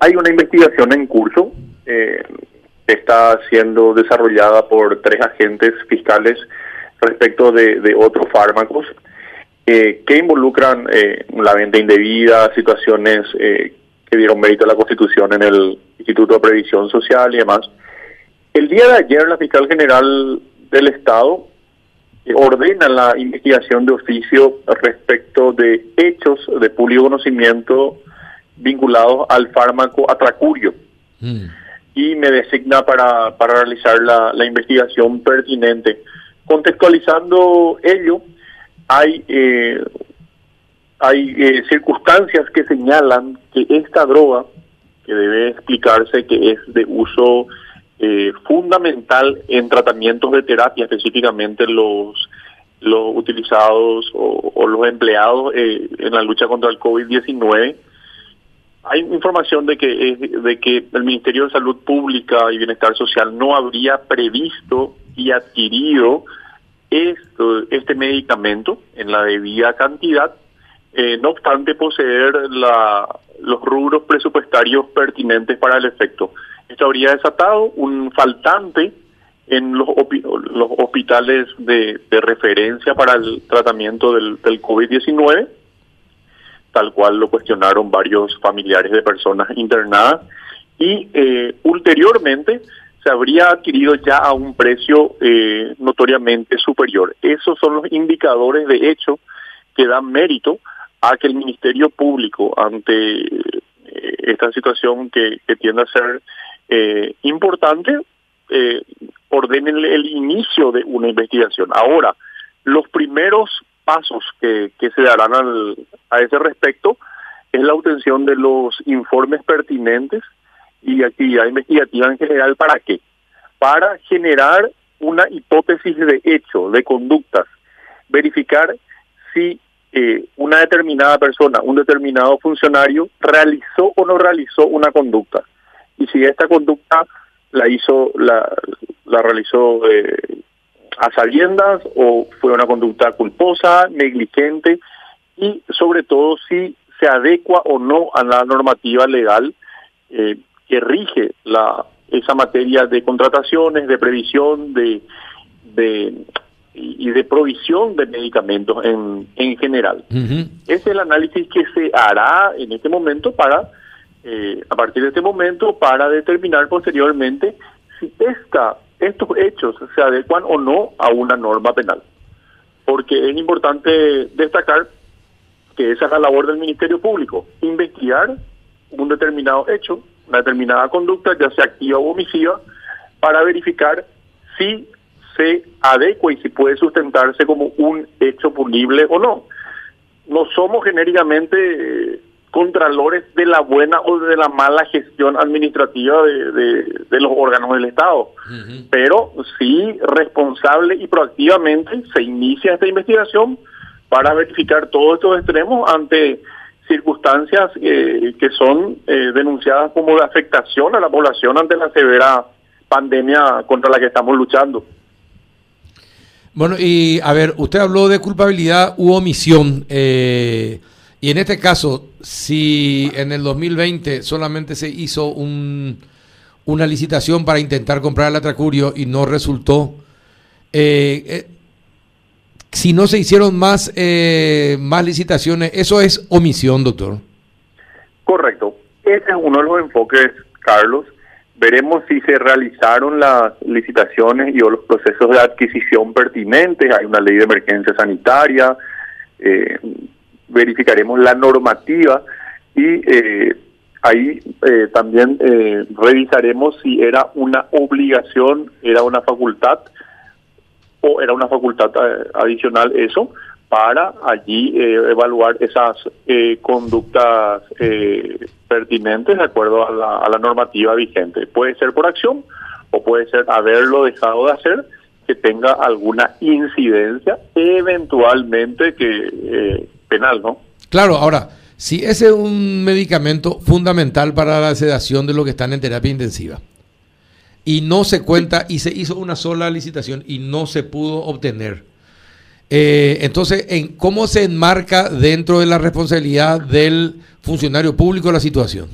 hay una investigación en curso, eh, está siendo desarrollada por tres agentes fiscales respecto de, otros fármacos eh, que involucran eh, la venta indebida, situaciones eh, que dieron mérito a la Constitución en el Instituto de Previsión Social y demás. El día de ayer la fiscal general del Estado eh, ordena la investigación de oficio respecto de hechos de público conocimiento vinculados al fármaco atracurio Mm. y me designa para, para realizar la, la investigación pertinente. Contextualizando ello, hay, eh, hay eh, circunstancias que señalan que esta droga, que debe explicarse que es de uso eh, fundamental en tratamientos de terapia, específicamente los los utilizados o, o los empleados eh, en la lucha contra el COVID-19, hay información de que de que el Ministerio de Salud Pública y Bienestar Social no habría previsto y adquirido esto, este medicamento en la debida cantidad, eh, no obstante poseer la- los rubros presupuestarios pertinentes para el efecto. Esto habría desatado un faltante en los, los hospitales de, de referencia para el tratamiento del, del COVID-19 tal cual lo cuestionaron varios familiares de personas internadas, y eh, ulteriormente se habría adquirido ya a un precio eh, notoriamente superior. Esos son los indicadores de hecho que dan mérito a que el Ministerio Público, ante eh, esta situación que, que tiende a ser eh, importante, eh, ordenen el, el inicio de una investigación. Ahora, los primeros pasos que, que se darán al- a ese respecto es la obtención de los informes pertinentes y actividad investigativa en general. ¿Para qué? Para generar una hipótesis de hecho, de conductas, verificar si eh, una determinada persona, un determinado funcionario realizó o no realizó una conducta y si esta conducta la hizo, la, la realizó eh, a sabiendas o fue una conducta culposa, negligente y sobre todo si se adecua o no a la normativa legal eh, que rige la esa materia de contrataciones, de previsión, de, de y de provisión de medicamentos en, en general. Ese es el análisis que se hará en este momento para, eh, a partir de este momento, para determinar posteriormente si esta, estos hechos se adecuan o no a una norma penal. Porque es importante destacar que esa es la labor del Ministerio Público, investigar un determinado hecho, una determinada conducta, ya sea activa o omisiva, para verificar si se adecua y si puede sustentarse como un hecho punible o no no somos genéricamente eh, contralores de la buena o de la mala gestión administrativa de, de- de los órganos del Estado, pero sí responsable y proactivamente se inicia esta investigación para verificar todos estos extremos ante circunstancias eh, que son eh, denunciadas como de afectación a la población ante la severa pandemia contra la que estamos luchando. Bueno, y a ver, usted habló de culpabilidad u omisión. eh, y en este caso, si en el 2020 solamente se hizo un, una licitación para intentar comprar el Atracurio y no resultó, eh, eh, si no se hicieron más, eh, más licitaciones, eso es omisión, doctor. Correcto. Ese es uno de los enfoques, Carlos. Veremos si se realizaron las licitaciones y o los procesos de adquisición pertinentes. Hay una ley de emergencia sanitaria. eh, verificaremos la normativa y eh, ahí eh, también eh, revisaremos si era una obligación, era una facultad o era una facultad eh, adicional eso para allí eh, evaluar esas eh, conductas pertinentes de acuerdo a la, a la normativa vigente. Puede ser por acción o puede ser haberlo dejado de hacer que tenga alguna incidencia eventualmente que eh, penal, ¿no? Claro, ahora, si ese es un medicamento fundamental para la sedación de los que están en terapia intensiva y no se cuenta y se hizo una sola licitación y no se pudo obtener, eh, entonces, ¿en ¿cómo se enmarca dentro de la responsabilidad del funcionario público la situación?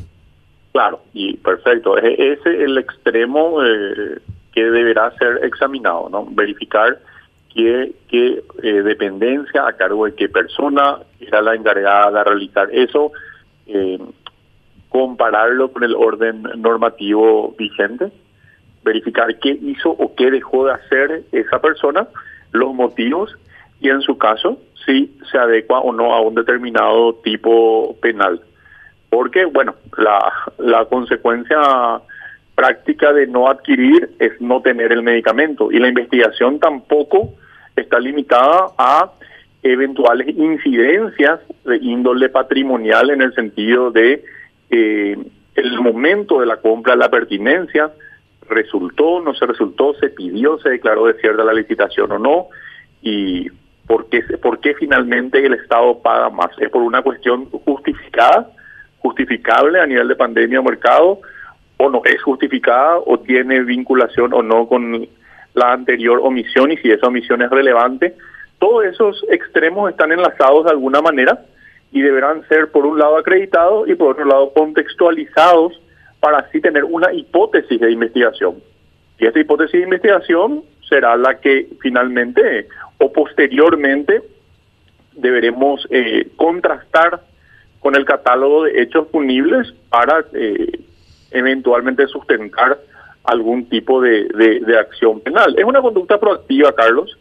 Claro, y perfecto. E-, ese es el extremo eh, que deberá ser examinado, ¿no? Verificar qué, qué eh, dependencia a cargo de qué persona era la encargada de realizar eso, eh, compararlo con el orden normativo vigente, verificar qué hizo o qué dejó de hacer esa persona, los motivos y en su caso si se adecua o no a un determinado tipo penal. Porque, bueno, la, la consecuencia práctica de no adquirir es no tener el medicamento y la investigación tampoco está limitada a eventuales incidencias de índole patrimonial en el sentido de eh, el momento de la compra, la pertinencia, resultó, no se resultó, se pidió, se declaró desierta la licitación o no, y por qué, por qué finalmente el Estado paga más. ¿Es por una cuestión justificada, justificable a nivel de pandemia o mercado, o no es justificada, o tiene vinculación o no con la anterior omisión y si esa omisión es relevante. Todos esos extremos están enlazados de alguna manera y deberán ser por un lado acreditados y por otro lado contextualizados para así tener una hipótesis de investigación. Y esta hipótesis de investigación será la que finalmente o posteriormente deberemos eh, contrastar con el catálogo de hechos punibles para eh, eventualmente sustentar algún tipo de, de, acción penal. Es una conducta proactiva, Carlos,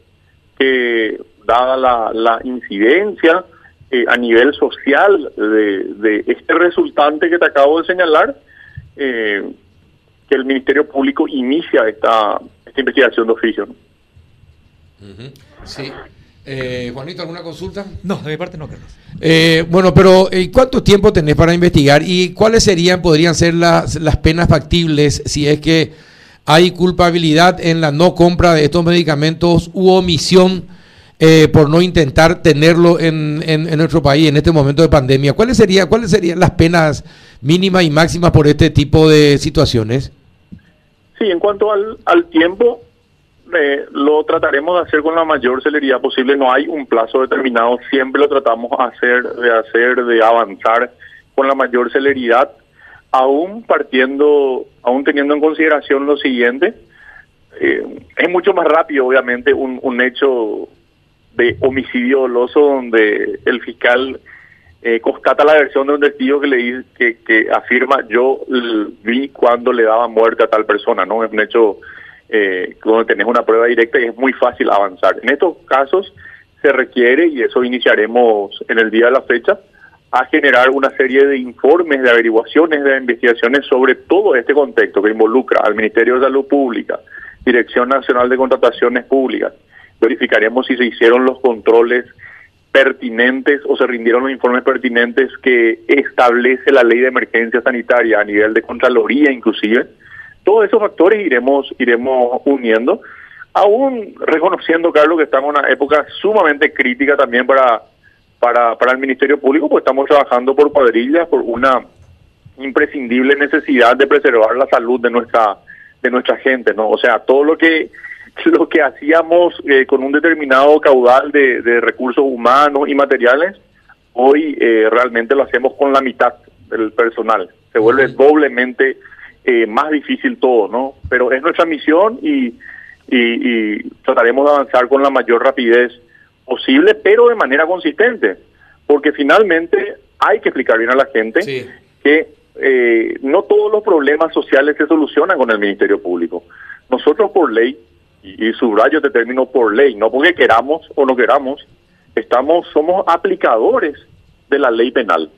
que dada la, la incidencia eh, a nivel social de, este resultante que te acabo de señalar, eh, que el Ministerio Público inicia esta, esta investigación de oficio. Sí. Eh, Juanito, ¿alguna consulta? No, de mi parte no, Carlos. Eh, bueno, pero ¿cuánto tiempo tenés para investigar y cuáles serían, podrían ser las, las penas factibles si es que hay culpabilidad en la no compra de estos medicamentos u omisión eh, por no intentar tenerlo en, en, nuestro país en este momento de pandemia? ¿Cuáles serían, ¿Cuáles serían las penas mínimas y máximas por este tipo de situaciones? Sí, en cuanto al, al tiempo, eh, lo trataremos de hacer con la mayor celeridad posible. No hay un plazo determinado, siempre lo tratamos hacer, de hacer, de avanzar con la mayor celeridad, aún partiendo, aún teniendo en consideración lo siguiente. Eh, es mucho más rápido, obviamente, un, un hecho de homicidio doloso donde el fiscal eh, constata la versión de un testigo que le que, que afirma yo vi cuando le daba muerte a tal persona, ¿no? Es un hecho eh, donde tenés una prueba directa y es muy fácil avanzar. En estos casos se requiere, y eso iniciaremos en el día de la fecha, a generar una serie de informes, de averiguaciones, de investigaciones sobre todo este contexto que involucra al Ministerio de Salud Pública, Dirección Nacional de Contrataciones Públicas. Verificaremos si se hicieron los controles pertinentes o se rindieron los informes pertinentes que establece la ley de emergencia sanitaria a nivel de Contraloría inclusive todos esos factores iremos, iremos uniendo, aún reconociendo, Carlos, que estamos en una época sumamente crítica también para, para, para el Ministerio Público, pues estamos trabajando por cuadrillas, por una imprescindible necesidad de preservar la salud de nuestra de nuestra gente, ¿no? O sea, todo lo que lo que hacíamos eh, con un determinado caudal de, de, recursos humanos y materiales, hoy eh, realmente lo hacemos con la mitad del personal. Se vuelve doblemente eh, más difícil todo, ¿no? Pero es nuestra misión y, y, trataremos de avanzar con la mayor rapidez posible, pero de manera consistente, porque finalmente hay que explicar bien a la gente que eh, no todos los problemas sociales se solucionan con el Ministerio Público. Nosotros por ley, y, subrayo este término por ley, no porque queramos o no queramos, estamos somos aplicadores de la ley penal.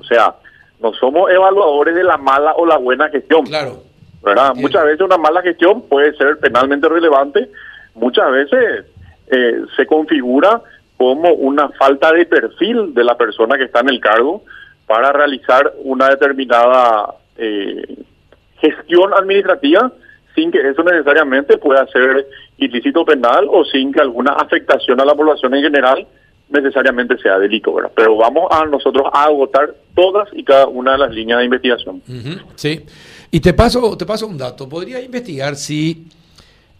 O sea, no somos evaluadores de la mala o la buena gestión. Claro. ¿verdad? Muchas veces una mala gestión puede ser penalmente relevante, muchas veces eh, se configura como una falta de perfil de la persona que está en el cargo para realizar una determinada eh, gestión administrativa sin que eso necesariamente pueda ser ilícito penal o sin que alguna afectación a la población en general necesariamente sea delito, ¿verdad? Pero vamos a nosotros a agotar todas y cada una de las líneas de investigación. sí. Y te paso, te paso un dato. Podría investigar si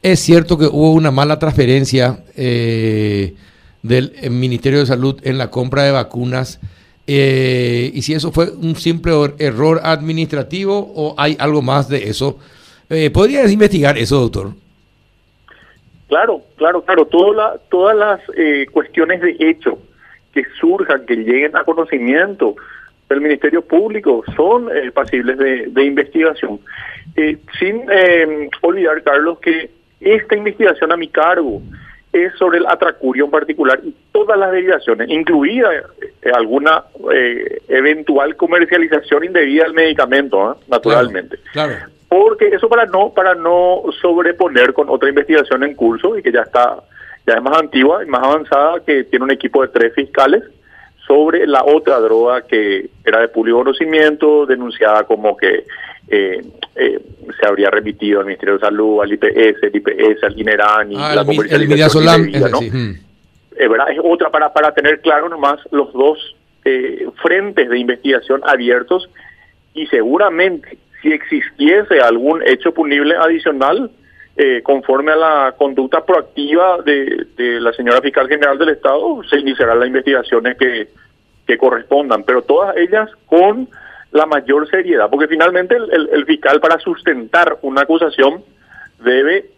es cierto que hubo una mala transferencia eh, del Ministerio de Salud en la compra de vacunas eh, y si eso fue un simple error administrativo o hay algo más de eso. Eh, ¿Podrías investigar eso, doctor? Claro, claro, claro. todas las eh, cuestiones de hecho que surjan, que lleguen a conocimiento del Ministerio Público, son eh, pasibles de, investigación. Eh, sin olvidar, Carlos, que esta investigación a mi cargo es sobre el atracurio en particular y todas las derivaciones, incluida alguna eventual comercialización indebida del medicamento, naturalmente. claro porque eso para no para no sobreponer con otra investigación en curso y que ya está ya es más antigua y más avanzada que tiene un equipo de tres fiscales sobre la otra droga que era de público conocimiento denunciada como que eh, eh, se habría remitido al Ministerio de Salud, al IPS, al IPS, al INERAN y ah, la el, el ¿no? Mm. Es otra para, para tener claro nomás los dos eh, frentes de investigación abiertos y seguramente si existiese algún hecho punible adicional eh, conforme a la conducta proactiva de, la señora fiscal general del Estado, se iniciarán las investigaciones que, que correspondan, pero todas ellas con la mayor seriedad, porque finalmente el, fiscal para sustentar una acusación debe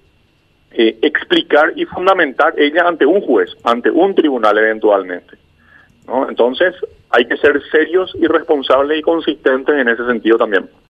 eh, explicar y fundamentar ella ante un juez, ante un tribunal eventualmente. Entonces hay que ser serios y responsables y consistentes en ese sentido también.